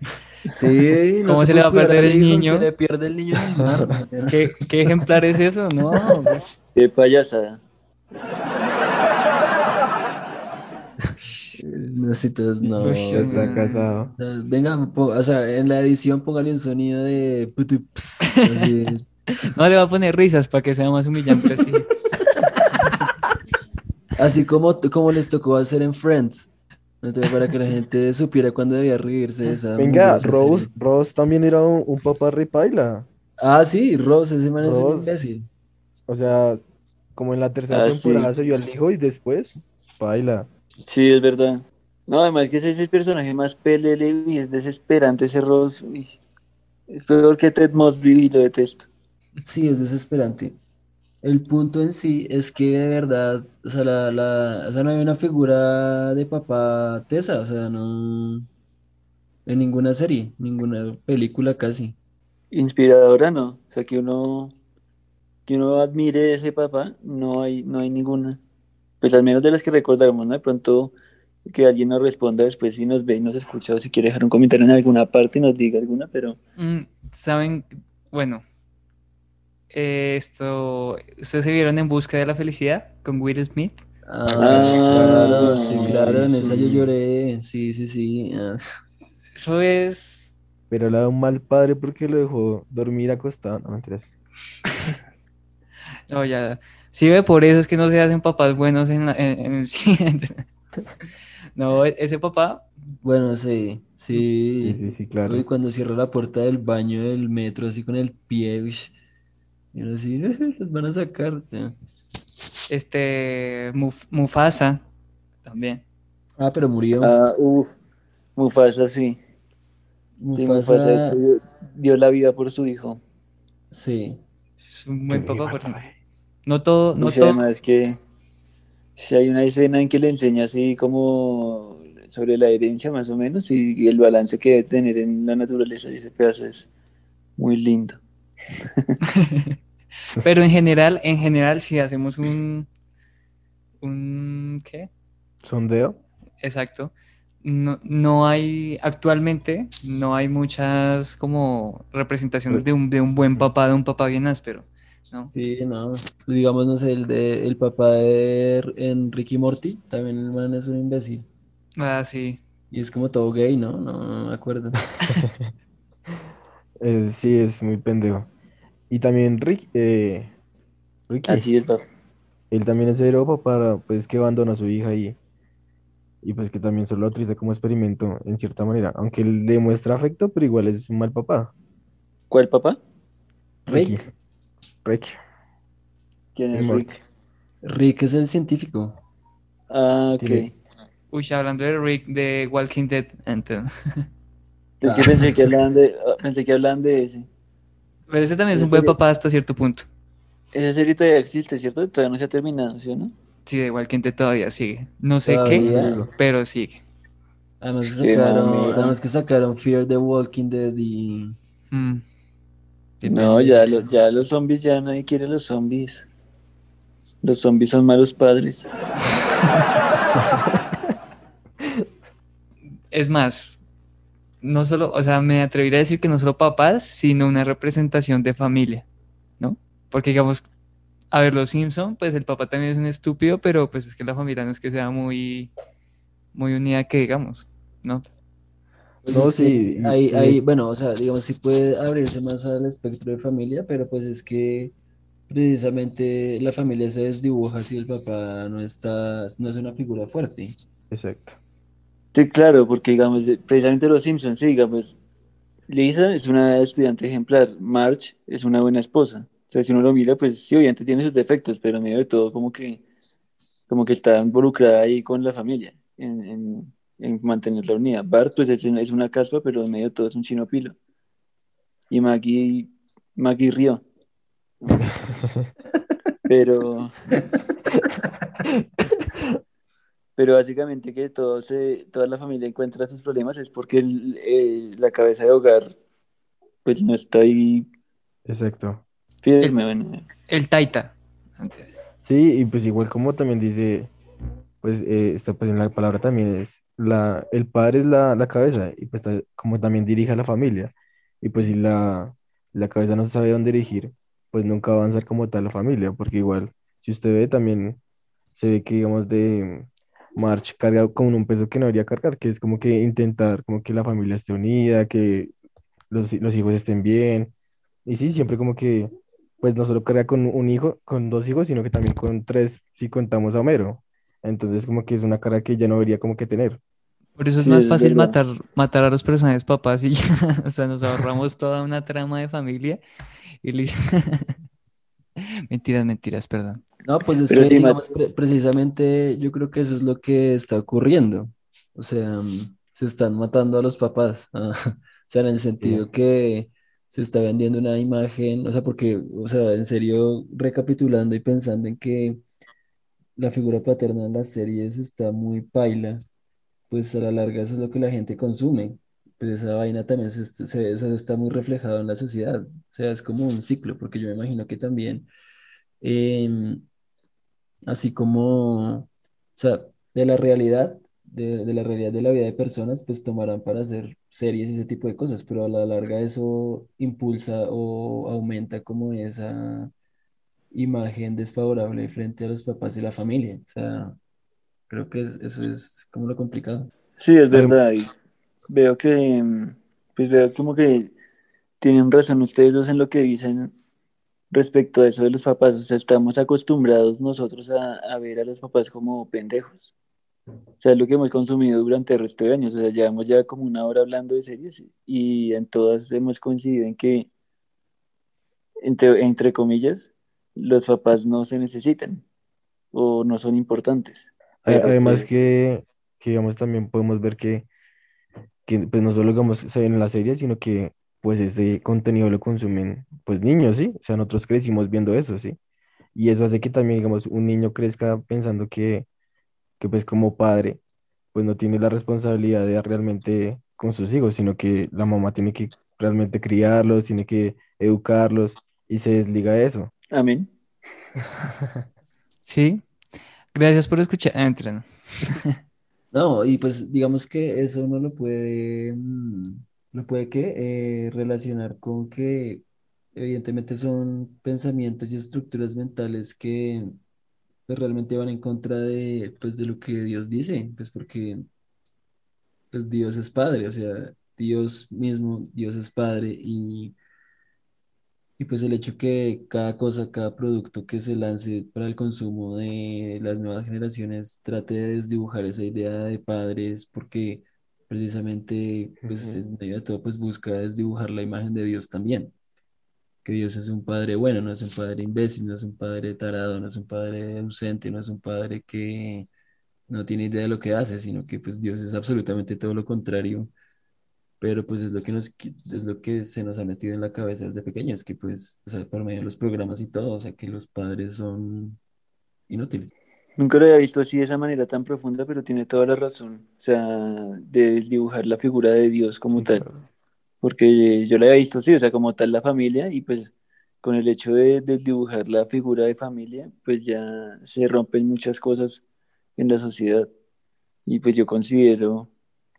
Sí, ¿Cómo no se le va a perder el niño? Se le pierde el niño ¿Qué, qué ejemplar es eso? No, pues, Qué payasada. Necesitas, no. Uy, está casado. Venga, po- o sea, en la edición póngale un sonido de no le va a poner risas para que sea más humillante así. Así como, como les tocó hacer en Friends. Entonces, para que la gente supiera cuándo debía reírse de esa Venga, Rose, serie. Rose también era un, un papá repaila. Ah, sí, Rose, ese man es un imbécil. O sea, como en la tercera Ah, temporada sí. se vio al hijo y después Baila. Sí, es verdad. No, además que ese es el personaje más pelele y es desesperante ese Ross. Es peor que Ted Mosby y lo detesto. Sí, es desesperante. El punto en sí es que de verdad, o sea, la, la- o sea, no hay una figura de papá tesa, o sea, no, en ninguna serie, ninguna película casi. Inspiradora, no. O sea, que uno, que uno admire ese papá, no hay, no hay ninguna. Pues al menos de las que recordamos, ¿no? De pronto que alguien nos responda después si nos ve y nos escucha o si quiere dejar un comentario en alguna parte y nos diga alguna, pero Mm, Saben, bueno, eh, esto, ¿ustedes se vieron en busca de la felicidad con Will Smith? Ah, sí, claro, sí, Ah, claro, en esa yo lloré, sí, sí, sí. ah. Eso es, Pero le da un mal padre porque lo dejó dormir acostado. No, mentiras. no, ya, sí ve, por eso es que no se hacen papás buenos en, la- en, en el cine. No, ese papá, Bueno, sí, Sí, sí. sí, sí, claro. Uy, cuando cierra la puerta del baño del metro así con el pie, y uno así, los van a sacar. este, Muf- Mufasa, también. Ah, pero murió. ah, uff, Mufasa sí. Sí, Mufasa Mufasa, dio, dio la vida por su hijo. sí. Es un buen papá. No todo, no todo, además que si hay una escena en que le enseña así como sobre la herencia más o menos y, y el balance que debe tener en la naturaleza y ese pedazo es muy lindo. pero en general, en general, si hacemos un, un, ¿qué? Sondeo. Exacto. No, no hay, actualmente, no hay muchas como representaciones de un, de un buen papá, de un papá bien áspero, ¿no? Sí, no. Digamos, no sé, el de el papá de en Ricky Morty, también el man es un imbécil. Ah, sí. Y es como todo gay, ¿no? No, no me acuerdo. Eh, sí, es muy pendejo. Y también Rick, eh, Ricky, Así es, papá. él también es cero papá, pues que abandona a su hija y, y pues que también solo lo utiliza como experimento en cierta manera. Aunque él demuestra afecto, pero igual es un mal papá. ¿Cuál papá? Ricky. Rick. ¿Quién es. Rick? Rick es el científico. Ah, ok. Tiene- Uy, hablando de Rick de Walking Dead, entonces. Es que Ah. pensé que hablaban de, ah, pensé que hablaban de ese. Pero ese también es un Ese buen papá hasta cierto punto. Esa serie todavía existe, ¿cierto? Todavía no se ha terminado, ¿sí o no? Sí, de Walking Dead todavía sigue. No sé Todavía. qué, pero sigue. Además que sacaron, además que sacaron Fear the Walking Dead y... No, ya, lo- ya los zombies, ya nadie quiere los zombies. Los zombies son malos padres. Es más, no solo, o sea, me atrevería a decir que no solo papás, sino una representación de familia, ¿no? Porque digamos, a ver, los Simpson, pues el papá también es un estúpido, pero pues es que la familia no es que sea muy, muy unida que digamos, ¿no? Pues No, sí, Hay, y- hay, bueno, o sea, digamos, sí puede abrirse más al espectro de familia, pero pues es que precisamente la familia se desdibuja si el papá no está, no es una figura fuerte. Exacto. Sí, claro, porque digamos, eh, precisamente los Simpsons, sí, digamos, Lisa es una estudiante ejemplar, Marge es una buena esposa. O sea, si uno lo mira, pues sí, obviamente tiene sus defectos, pero medio de todo como que, como que está involucrada ahí con la familia, en, en, en mantenerla unida. Bart, pues es, es una caspa, pero en medio de todo es un chino pilo. Y Maggie, Maggie rió. Pero, pero básicamente que todo se, toda la familia encuentra sus problemas es porque el- la cabeza de hogar pues no está ahí Exacto. firme. bueno. El Taita. Sí, y pues igual como también dice, pues eh, está pues en la palabra también es la, el padre es la, la cabeza y pues como también dirige a la familia y pues si la, la cabeza no sabe dónde dirigir, pues nunca va a avanzar como tal la familia, porque igual si usted ve también se ve que digamos de March carga con un peso que no debería cargar, que es como que intentar como que la familia esté unida, que los, los hijos estén bien y sí, siempre como que pues no solo carga con un hijo, con dos hijos, sino que también con tres, si contamos a Homero. Entonces, como que es una cara que ya no debería como que tener. Por eso es Sí, más fácil matar, matar a los personajes papás y ya, o sea, nos ahorramos toda una trama de familia y le- Mentiras, mentiras, perdón. No, pues es Pero que, sí, digamos, pre- precisamente yo creo que eso es lo que está ocurriendo. O sea, mm, se están matando a los papás. ah, O sea, en el Sí. sentido que se está vendiendo una imagen, o sea, porque, o sea, en serio, recapitulando y pensando en que la figura paterna en las series está muy paila, pues a la larga eso es lo que la gente consume. Pues esa vaina también se, se- eso está muy reflejado en la sociedad. O sea, es como un ciclo, porque yo me imagino que también... em, así como, o sea, de la realidad, de, de la realidad de la vida de personas, pues tomarán para hacer series y ese tipo de cosas, pero a la larga eso impulsa o aumenta como esa imagen desfavorable frente a los papás y la familia. O sea, creo que es- eso es como lo complicado. Sí, es verdad. y veo que, pues veo como que tienen razón ustedes dos en lo que dicen respecto a eso de los papás. O sea, estamos acostumbrados nosotros a, a ver a los papás como pendejos. O sea, es lo que hemos consumido durante el resto de años. O sea, llevamos ya como una hora hablando de series y en todas hemos coincidido en que, entre, entre comillas, los papás no se necesitan o no son importantes. Además pues, que, que digamos, también podemos ver que, que pues no solo digamos, se ve en la serie, sino que pues ese contenido lo consumen pues niños, ¿sí? O sea, nosotros crecimos viendo eso, ¿sí? Y eso hace que también, digamos, un niño crezca pensando que, que pues como padre, pues no tiene la responsabilidad de realmente con sus hijos, sino que la mamá tiene que realmente criarlos, tiene que educarlos y se desliga de eso. amén. Sí, gracias por escuchar. Ah, mentira, no. No, y pues digamos que eso uno lo puede, mm, lo puede que eh, relacionar con que evidentemente son pensamientos y estructuras mentales que pues, realmente van en contra de, pues, de lo que Dios dice, pues porque pues, Dios es Padre, o sea, Dios mismo, Dios es Padre y, y pues el hecho que cada cosa, cada producto que se lance para el consumo de las nuevas generaciones trate de desdibujar esa idea de padres porque precisamente pues en medio de todo pues busca desdibujar la imagen de Dios también, que Dios es un padre bueno, no es un padre imbécil, no es un padre tarado, no es un padre ausente, no es un padre que no tiene idea de lo que hace, sino que pues Dios es absolutamente todo lo contrario pero pues es lo que nos, es lo que se nos ha metido en la cabeza desde pequeños, que pues, o sea, por medio de los programas y todo, o sea, que los padres son inútiles. Nunca lo había visto así de esa manera tan profunda, pero tiene toda la razón. O sea, de desdibujar la figura de Dios como Sí, tal. claro. Porque yo la había visto así, o sea, como tal la familia, y pues con el hecho de desdibujar la figura de familia, pues ya se rompen muchas cosas en la sociedad. Y pues yo considero,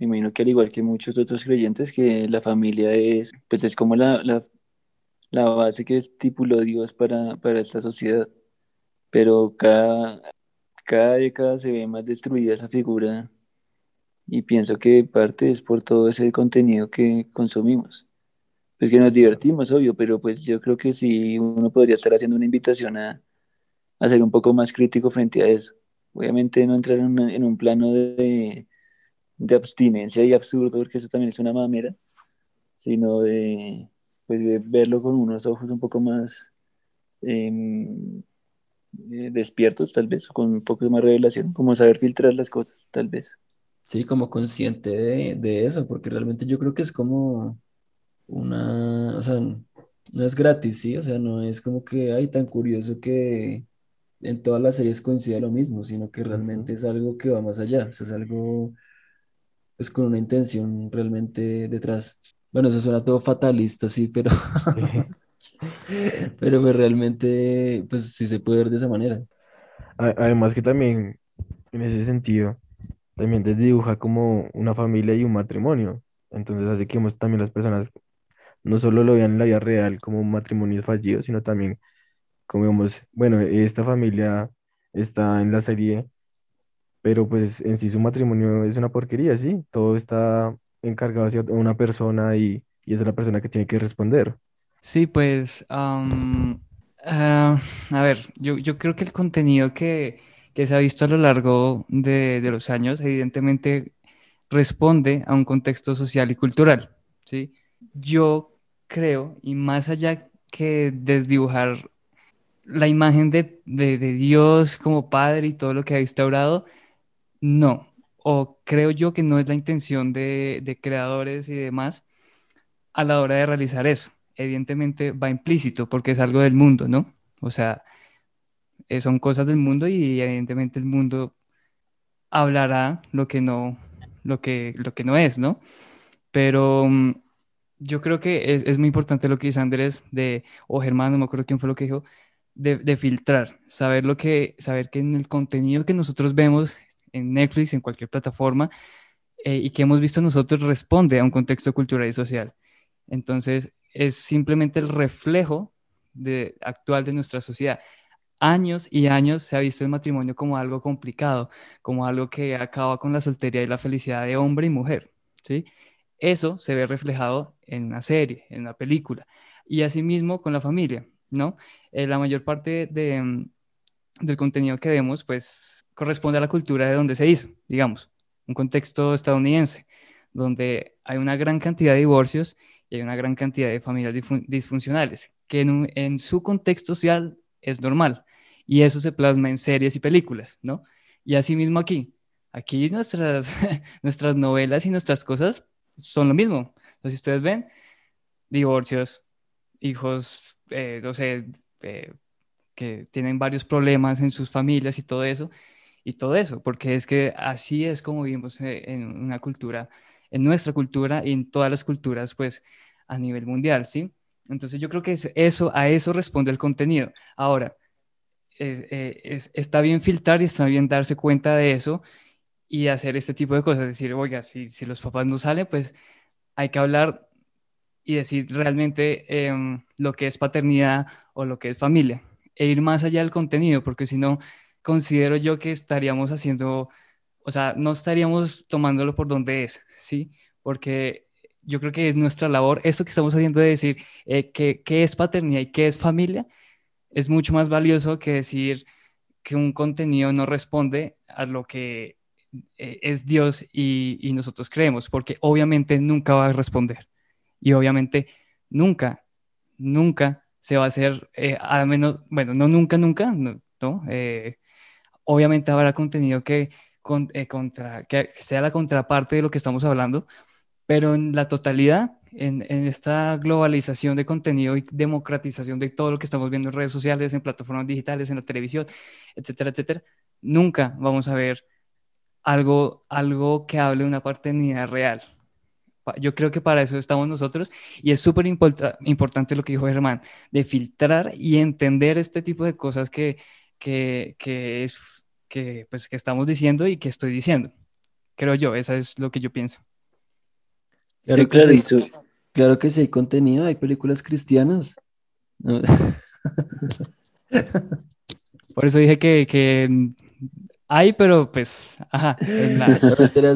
me imagino que al igual que muchos otros creyentes, que la familia es, pues es como la, la, la base que estipuló Dios para, para esta sociedad. Pero cada, cada década se ve más destruida esa figura y pienso que parte es por todo ese contenido que consumimos. Pues que nos divertimos, obvio, pero pues yo creo que sí uno podría estar haciendo una invitación a, a ser un poco más crítico frente a eso. Obviamente no entrar en, una- en un plano de, de abstinencia y absurdo, porque eso también es una mamera, sino de, pues de verlo con unos ojos un poco más em, eh, despiertos, tal vez, o con un poco más revelación, como saber filtrar las cosas, tal vez. Sí, como consciente de, de eso, porque realmente yo creo que es como una, o sea, no es gratis, ¿sí? O sea, no es como que, ay, tan curioso que en todas las series coincide lo mismo, sino que realmente es algo que va más allá, o sea, es algo, pues con una intención realmente detrás. Bueno, eso suena todo fatalista, sí, pero, pero pues realmente, pues sí se puede ver de esa manera. Además que también, en ese sentido, también desdibuja como una familia y un matrimonio. Entonces hace que también las personas no solo lo vean en la vida real como un matrimonio fallido, sino también como digamos, bueno, esta familia está en la serie, pero pues en sí su matrimonio es una porquería, ¿sí? Todo está encargado hacia una persona y, y es la persona que tiene que responder. Sí, pues, am, ah, a ver, yo, yo creo que el contenido que, que se ha visto a lo largo de, de los años, evidentemente responde a un contexto social y cultural, ¿sí? Yo creo, y más allá que desdibujar la imagen de, de, de Dios como Padre y todo lo que ha instaurado, no. O creo yo que no es la intención de, creadores y demás a la hora de realizar eso. Evidentemente va implícito porque es algo del mundo, ¿no? O sea, eh, son cosas del mundo y evidentemente el mundo hablará lo que no, lo que, lo que no es, ¿no? Pero mm, yo creo que es, es muy importante lo que dice Andrés de, o Germán, no me acuerdo quién fue lo que dijo, de, de filtrar, saber lo que, saber que en el contenido que nosotros vemos en Netflix, en cualquier plataforma, eh, y que hemos visto nosotros responde a un contexto cultural y social. Entonces, es simplemente el reflejo de, actual de nuestra sociedad. Años y años se ha visto el matrimonio como algo complicado, como algo que acaba con la soltería y la felicidad de hombre y mujer, ¿sí? Eso se ve reflejado en una serie, en una película, y asimismo con la familia, ¿no? Eh, la mayor parte de, mm, del contenido que vemos, pues, corresponde a la cultura de donde se hizo, digamos, un contexto estadounidense, donde hay una gran cantidad de divorcios y hay una gran cantidad de familias disfun- disfuncionales, que en, un- en su contexto social es normal, y eso se plasma en series y películas, ¿no? Y asimismo aquí, aquí nuestras, nuestras novelas y nuestras cosas son lo mismo. Entonces, si ustedes ven, divorcios, hijos, eh, no sé, eh, que tienen varios problemas en sus familias y todo eso, y todo eso, porque es que así es como vivimos eh, en una cultura, en nuestra cultura y en todas las culturas, pues, a nivel mundial, ¿sí? Entonces yo creo que es- eso, a eso responde el contenido. Ahora, eh, es- está bien filtrar y está bien darse cuenta de eso y hacer este tipo de cosas, decir, oiga, si, si los papás no salen, pues hay que hablar y decir realmente em, lo que es paternidad o lo que es familia, e ir más allá del contenido, porque si no, considero yo que estaríamos haciendo, o sea, no estaríamos tomándolo por donde es, ¿sí? Porque yo creo que es nuestra labor, esto que estamos haciendo de decir eh, que, qué es paternidad y qué es familia, es mucho más valioso que decir que un contenido no responde a lo que eh, es Dios y, y nosotros creemos, porque obviamente nunca va a responder. Y obviamente nunca, nunca se va a hacer, eh, al menos, bueno, no nunca, nunca, no, ¿no? Eh, obviamente habrá contenido que, eh, contra, que sea la contraparte de lo que estamos hablando, pero en la totalidad, en, esta globalización de contenido y democratización de todo lo que estamos viendo en redes sociales, en plataformas digitales, en la televisión, etcétera, etcétera, nunca vamos a ver algo, algo que hable de una paternidad real. Yo creo que para eso estamos nosotros y es súper importa- importante lo que dijo Germán, de filtrar y entender este tipo de cosas que, que, que, es, que, pues, que estamos diciendo y que estoy diciendo. Creo yo, eso es lo que yo pienso. Claro claro, sí. y su- Claro que sí hay contenido, hay películas cristianas. No, Por eso dije que, que hay, pero pues, ajá, no,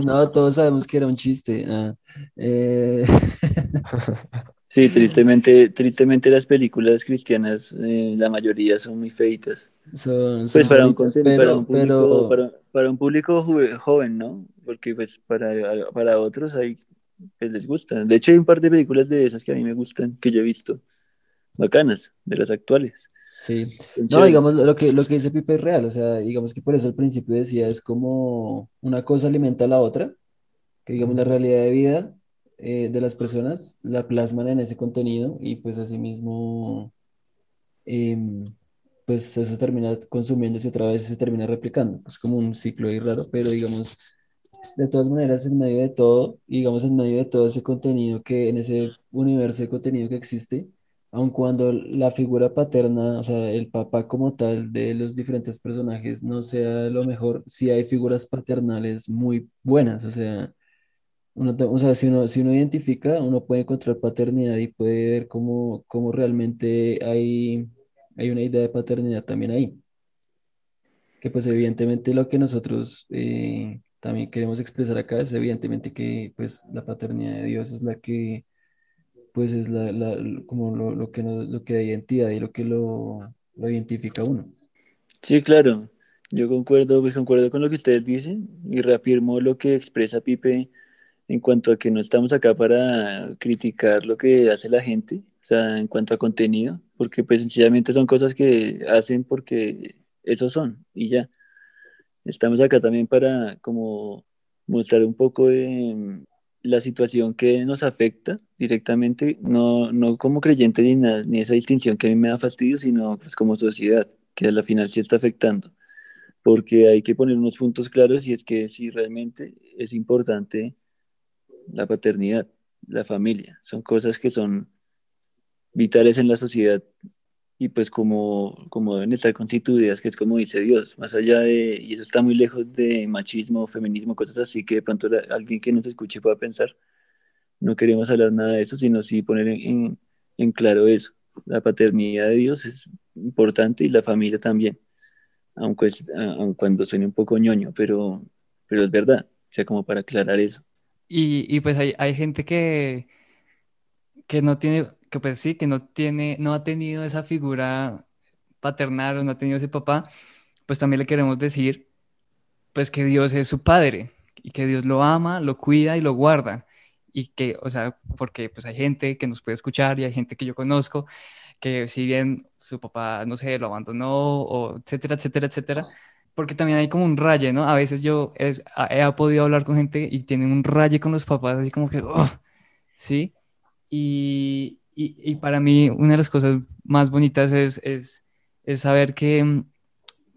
no, todos sabemos que era un chiste. ah. Eh, sí, tristemente, tristemente las películas cristianas, eh, la mayoría son muy feitas. Son, Pues son para un, conten- para un pero, público, pero para, para un público joven, ¿no? Porque pues para, para otros hay, pues les gusta. De hecho hay un par de películas de esas que a mí me gustan, que yo he visto, bacanas, de las actuales. sí. No, digamos, lo que, lo que dice Pipe es real, o sea, digamos que por eso al principio decía, es como una cosa alimenta a la otra, que digamos la realidad de vida eh, de las personas la plasman en ese contenido y pues asimismo, em, pues eso termina consumiéndose otra vez y se termina replicando, es como un ciclo ahí raro, pero digamos, de todas maneras, en medio de todo, digamos, en medio de todo ese contenido que, en ese universo de contenido que existe, aun cuando la figura paterna, o sea, el papá como tal de los diferentes personajes no sea lo mejor, sí hay figuras paternales muy buenas, o sea, uno, o sea, si uno, si uno identifica, uno puede encontrar paternidad y puede ver cómo, cómo realmente hay, hay una idea de paternidad también ahí. Que pues evidentemente lo que nosotros eh, también queremos expresar acá es evidentemente que pues la paternidad de Dios es la que pues es la, como lo, lo que nos, lo que da identidad y lo que lo, lo identifica uno. Sí, claro. Yo concuerdo, pues concuerdo con lo que ustedes dicen y reafirmo lo que expresa Pipe en cuanto a que no estamos acá para criticar lo que hace la gente, sea, en cuanto a contenido, porque pues sencillamente son cosas que hacen porque eso son y ya. Estamos acá también para como mostrar un poco de la situación que nos afecta directamente, no, no como creyente ni, ni esa distinción que a mí me da fastidio, sino pues como sociedad, que a la final sí está afectando. Porque hay que poner unos puntos claros y es que si realmente es importante la paternidad, la familia, son cosas que son vitales en la sociedad y pues como, como deben estar constituidas, que es como dice Dios, más allá de, y eso está muy lejos de machismo, feminismo, cosas así, que de pronto alguien que nos escuche pueda pensar, no queremos hablar nada de eso, sino sí poner en, en claro eso, la paternidad de Dios es importante y la familia también, aunque, es, aun cuando suene un poco ñoño, pero, pero es verdad, o sea, como para aclarar eso. Y, y pues hay, hay gente que, que no tiene que pues sí, que no tiene, no ha tenido esa figura paternal o no ha tenido ese papá, pues también le queremos decir, pues que Dios es su padre y que Dios lo ama, lo cuida y lo guarda. Y que, o sea, porque pues hay gente que nos puede escuchar y hay gente que yo conozco que si bien su papá, no sé, lo abandonó o etcétera, etcétera, etcétera, porque también hay como un raye, ¿no? A veces yo he, podido hablar con gente y tienen un raye con los papás, así como que, oh, ¿sí? Y, y, para mí una de las cosas más bonitas es, es, es saber que,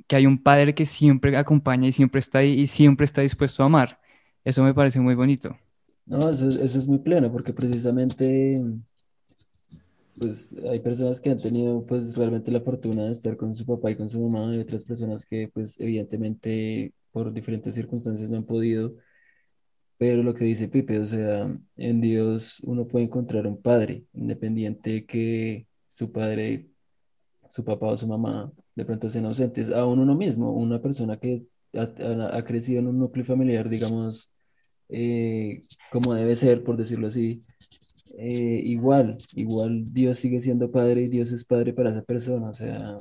que, hay un padre que siempre acompaña y siempre está ahí y siempre está dispuesto a amar. Eso me parece muy bonito. No, eso, eso es muy pleno, porque precisamente pues hay personas que han tenido pues realmente la fortuna de estar con su papá y con su mamá y otras personas que pues evidentemente por diferentes circunstancias no han podido pero lo que dice Pipe, o sea, en Dios uno puede encontrar un padre, independiente que su padre, su papá o su mamá de pronto sean ausentes, aún uno mismo, una persona que ha, crecido en un núcleo familiar, digamos, eh, como debe ser, por decirlo así, eh, igual, igual Dios sigue siendo padre y Dios es padre para esa persona, o sea,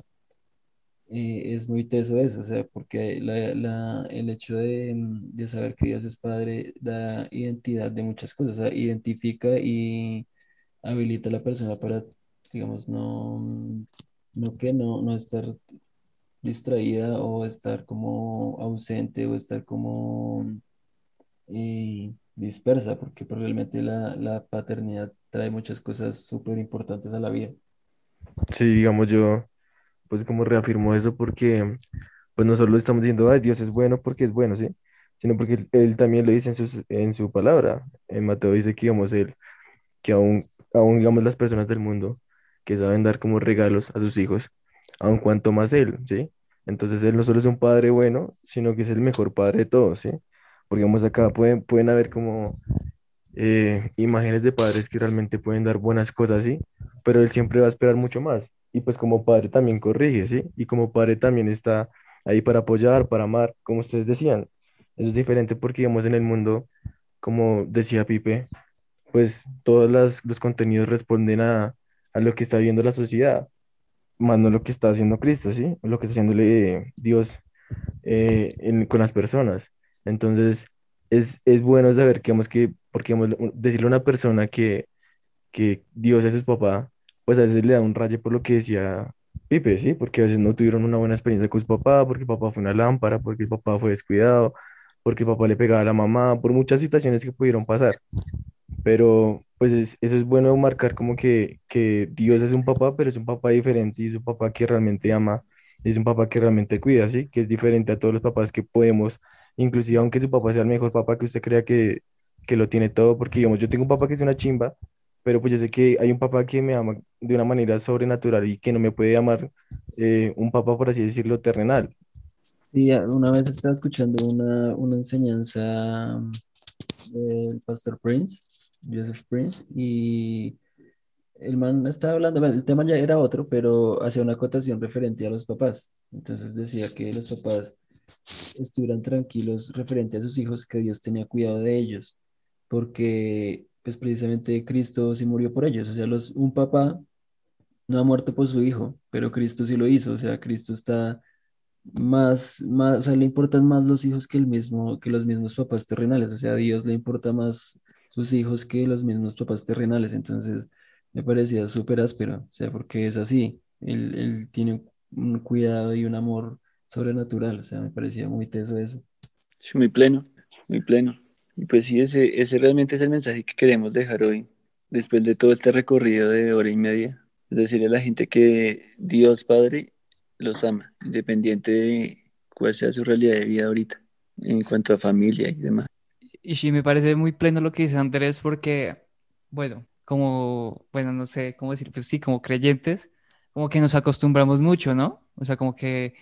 eh, es muy teso eso, o sea, porque la, el hecho de, mm, de, saber que Dios es Padre da identidad de muchas cosas, o sea, identifica y habilita a la persona para, digamos, no, no que no, no estar distraída o estar como ausente o estar como eh, dispersa, porque probablemente la, la paternidad trae muchas cosas súper importantes a la vida. Sí, digamos yo pues como reafirmó eso porque pues no solo estamos diciendo, ay, Dios es bueno porque es bueno, ¿sí? Sino porque él, también lo dice en, en su palabra. En Mateo dice que, digamos, él, que aún, aún, digamos, las personas del mundo que saben dar como regalos a sus hijos, aun cuanto más él, ¿sí? Entonces él no solo es un padre bueno, sino que es el mejor padre de todos, ¿sí? Porque, digamos, acá pueden, pueden haber como eh, imágenes de padres que realmente pueden dar buenas cosas, ¿sí? Pero él siempre va a esperar mucho más y pues como padre también corrige, ¿sí? Y como padre también está ahí para apoyar, para amar, como ustedes decían. Eso es diferente porque, digamos, en el mundo, como decía Pipe, pues todos los contenidos responden a, a, lo que está viendo la sociedad, más no lo que está haciendo Cristo, ¿sí? Lo que está haciéndole Dios eh, con las personas. Entonces, es, es bueno saber que, digamos, que, porque decirle a una persona que, que Dios es su papá, pues a veces le da un rayo por lo que decía Pipe, ¿sí? Porque a veces no tuvieron una buena experiencia con su papá, porque el papá fue una lámpara, porque el papá fue descuidado, porque el papá le pegaba a la mamá, por muchas situaciones que pudieron pasar. Pero pues eso es bueno marcar como que, que Dios es un papá, pero es un papá diferente y es un papá que realmente ama, es un papá que realmente cuida, ¿sí? Que es diferente a todos los papás que podemos, inclusive aunque su papá sea el mejor papá que usted crea que, que lo tiene todo, porque digamos, yo tengo un papá que es una chimba, pero pues yo sé que hay un papá que me ama de una manera sobrenatural y que no me puede amar eh, un papá, por así decirlo, terrenal. Sí, una vez estaba escuchando una, una enseñanza del pastor Prince, Joseph Prince, y el man estaba hablando, el tema ya era otro, pero hacía una acotación referente a los papás. Entonces decía que los papás estuvieran tranquilos referente a sus hijos, que Dios tenía cuidado de ellos, porque pues precisamente Cristo sí murió por ellos. O sea, los, un papá no ha muerto por su hijo, pero Cristo sí lo hizo. O sea, Cristo está más, más, o sea, le importan más los hijos que, el mismo, que los mismos papás terrenales. O sea, a Dios le importa más sus hijos que los mismos papás terrenales. Entonces, me parecía súper áspero, o sea, porque es así, él, él tiene un cuidado y un amor sobrenatural, o sea, me parecía muy teso eso. Sí, muy pleno, muy pleno. Y pues sí, ese, ese realmente es el mensaje que queremos dejar hoy, después de todo este recorrido de hora y media. Es decirle a la gente que Dios Padre los ama, independiente de cuál sea su realidad de vida ahorita, en cuanto a familia y demás. Y sí, me parece muy pleno lo que dice Andrés porque, bueno, como, bueno, no sé cómo decir, pues sí, como creyentes, como que nos acostumbramos mucho, ¿no? O sea, como que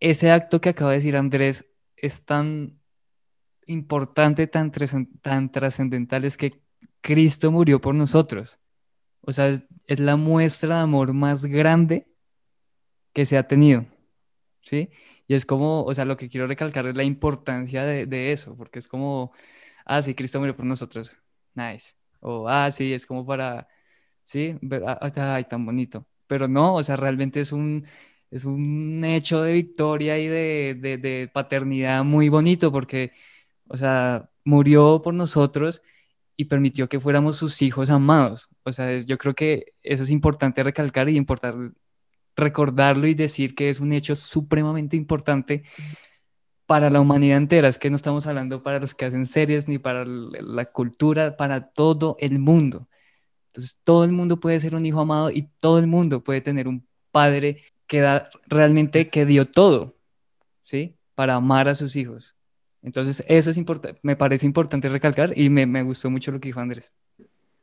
ese acto que acaba de decir Andrés es tan importante, tan, tan trascendental, es que Cristo murió por nosotros. O sea, es, es la muestra de amor más grande que se ha tenido, ¿sí? Y es como, o sea, lo que quiero recalcar es la importancia de, de eso, porque es como, ah, sí, Cristo murió por nosotros, nice. O, ah, sí, es como para, sí, ah, ah, ay, tan bonito. Pero no, o sea, realmente es un, es un hecho de victoria y de, de, de paternidad muy bonito, porque, o sea, murió por nosotros y permitió que fuéramos sus hijos amados. O sea, yo creo que eso es importante recalcar y importar, recordarlo y decir que es un hecho supremamente importante para la humanidad entera. Es que no estamos hablando para los que hacen series ni para la cultura, para todo el mundo. Entonces, todo el mundo puede ser un hijo amado y todo el mundo puede tener un padre que da realmente que dio todo, ¿sí? Para amar a sus hijos. Entonces, eso es importante, me parece importante recalcar y me, me gustó mucho lo que dijo Andrés.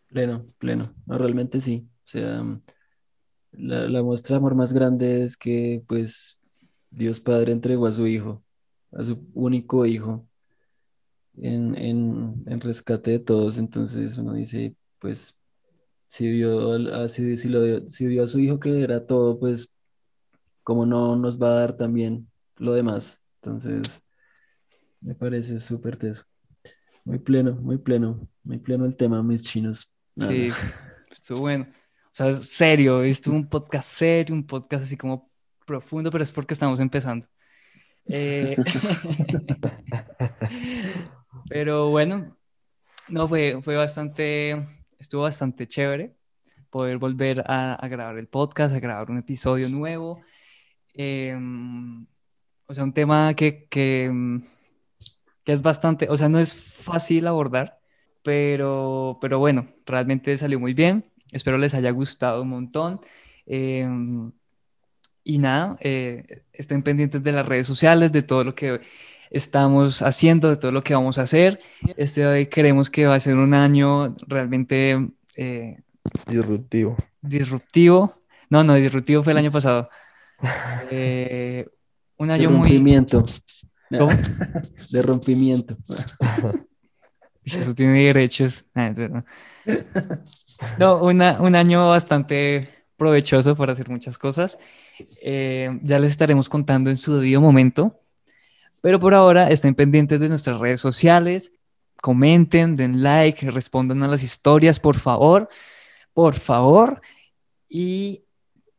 Pleno, pleno, no, realmente sí, o sea, la, la muestra de amor más grande es que, pues, Dios Padre entregó a su hijo, a su único hijo, en, en, en rescate de todos, entonces uno dice, pues, si dio, al- a- si, si lo dio, si dio a su hijo que era todo, pues, como no nos va a dar también lo demás? Entonces, me parece súper teso. Muy pleno, muy pleno, muy pleno el tema, mis chinos. Nada. Sí, estuvo bueno. O sea, es serio, estuvo un podcast serio, un podcast así como profundo, pero es porque estamos empezando. Eh, pero bueno, no, fue, fue bastante, estuvo bastante chévere poder volver a, a grabar el podcast, a grabar un episodio nuevo. Em, o sea, un tema que, que, que es bastante, o sea, no es fácil abordar, pero, pero bueno, realmente salió muy bien. Espero les haya gustado un montón. Em, y nada, eh, estén pendientes de las redes sociales, de todo lo que estamos haciendo, de todo lo que vamos a hacer. Este hoy creemos que va a ser un año realmente eh, Disruptivo. disruptivo. No, no, disruptivo fue el año pasado. Eh, un año muy... ¿Cómo? De rompimiento. Eso tiene derechos. No, No, una- un año bastante provechoso para hacer muchas cosas. Eh, ya les estaremos contando en su debido momento. Pero por ahora estén pendientes de nuestras redes sociales. Comenten, den like, respondan a las historias, por favor. Por favor. Y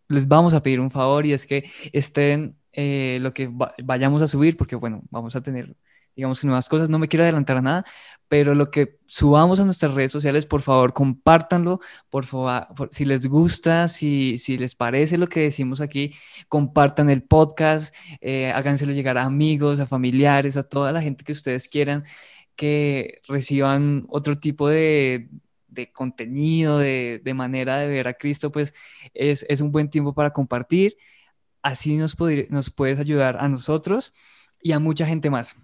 les vamos a pedir un favor y es que estén eh, lo que va- vayamos a subir, porque bueno, vamos a tener, digamos que nuevas cosas. No me quiero adelantar nada, pero lo que subamos a nuestras redes sociales, por favor, compártanlo, por favor, si les gusta, si, si les parece lo que decimos aquí, compartan el podcast, eh, háganselo llegar a amigos, a familiares, a toda la gente que ustedes quieran que reciban otro tipo de, de contenido, de, de manera de ver a Cristo, pues es, es un buen tiempo para compartir. Así nos, nos puedes ayudar a nosotros y a mucha gente más,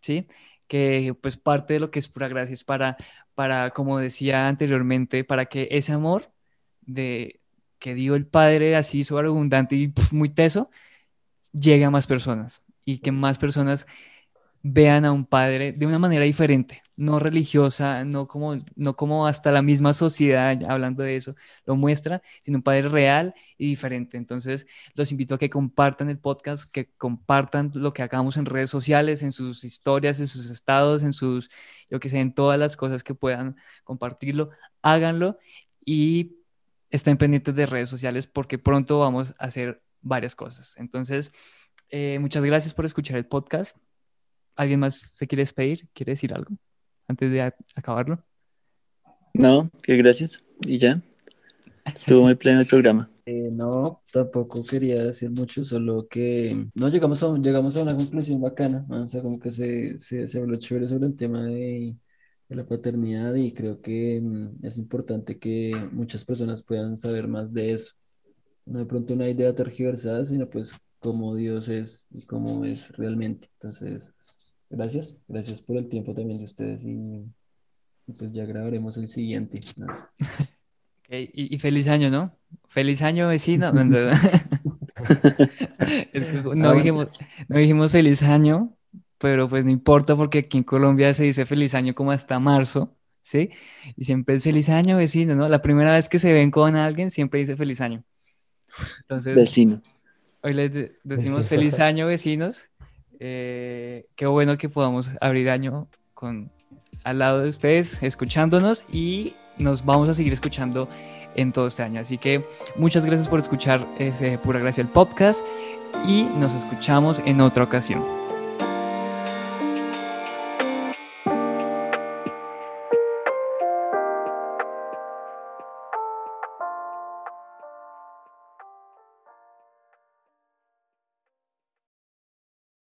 ¿sí? Que pues parte de lo que es pura gracia es para, para, como decía anteriormente, para que ese amor de, que dio el Padre así sobreabundante y muy teso, llegue a más personas y que más personas vean a un padre de una manera diferente, no religiosa, no como, no como hasta la misma sociedad, hablando de eso, lo muestra, sino un padre real y diferente. Entonces, los invito a que compartan el podcast, que compartan lo que hagamos en redes sociales, en sus historias, en sus estados, en sus, yo que sé, en todas las cosas que puedan compartirlo, háganlo y estén pendientes de redes sociales porque pronto vamos a hacer varias cosas. Entonces, eh, muchas gracias por escuchar el podcast. ¿Alguien más se quiere despedir? ¿Quiere decir algo antes de acabarlo? No, que gracias. Y ya. Estuvo muy pleno el programa. Eh, no, tampoco quería decir mucho, solo que no llegamos a, llegamos a una conclusión bacana, ¿no? O sea, como que se, se, se habló chévere sobre el tema de, de la paternidad y creo que mm, es importante que muchas personas puedan saber más de eso. No de pronto una idea tergiversada, sino pues cómo Dios es y cómo es realmente. Entonces, gracias, gracias por el tiempo también de ustedes y, y pues ya grabaremos el siguiente. y, y feliz año, ¿no? Feliz año, vecino. No. Es que no dijimos, no dijimos feliz año, pero pues no importa porque aquí en Colombia se dice feliz año como hasta marzo, ¿sí? Y siempre es feliz año, vecino, ¿no? La primera vez que se ven con alguien siempre dice feliz año. Entonces, Vecino. hoy les de- decimos feliz año, vecinos. Eh, qué bueno que podamos abrir año con al lado de ustedes, escuchándonos y nos vamos a seguir escuchando en todo este año. Así que muchas gracias por escuchar ese Pura Gracia el podcast y nos escuchamos en otra ocasión.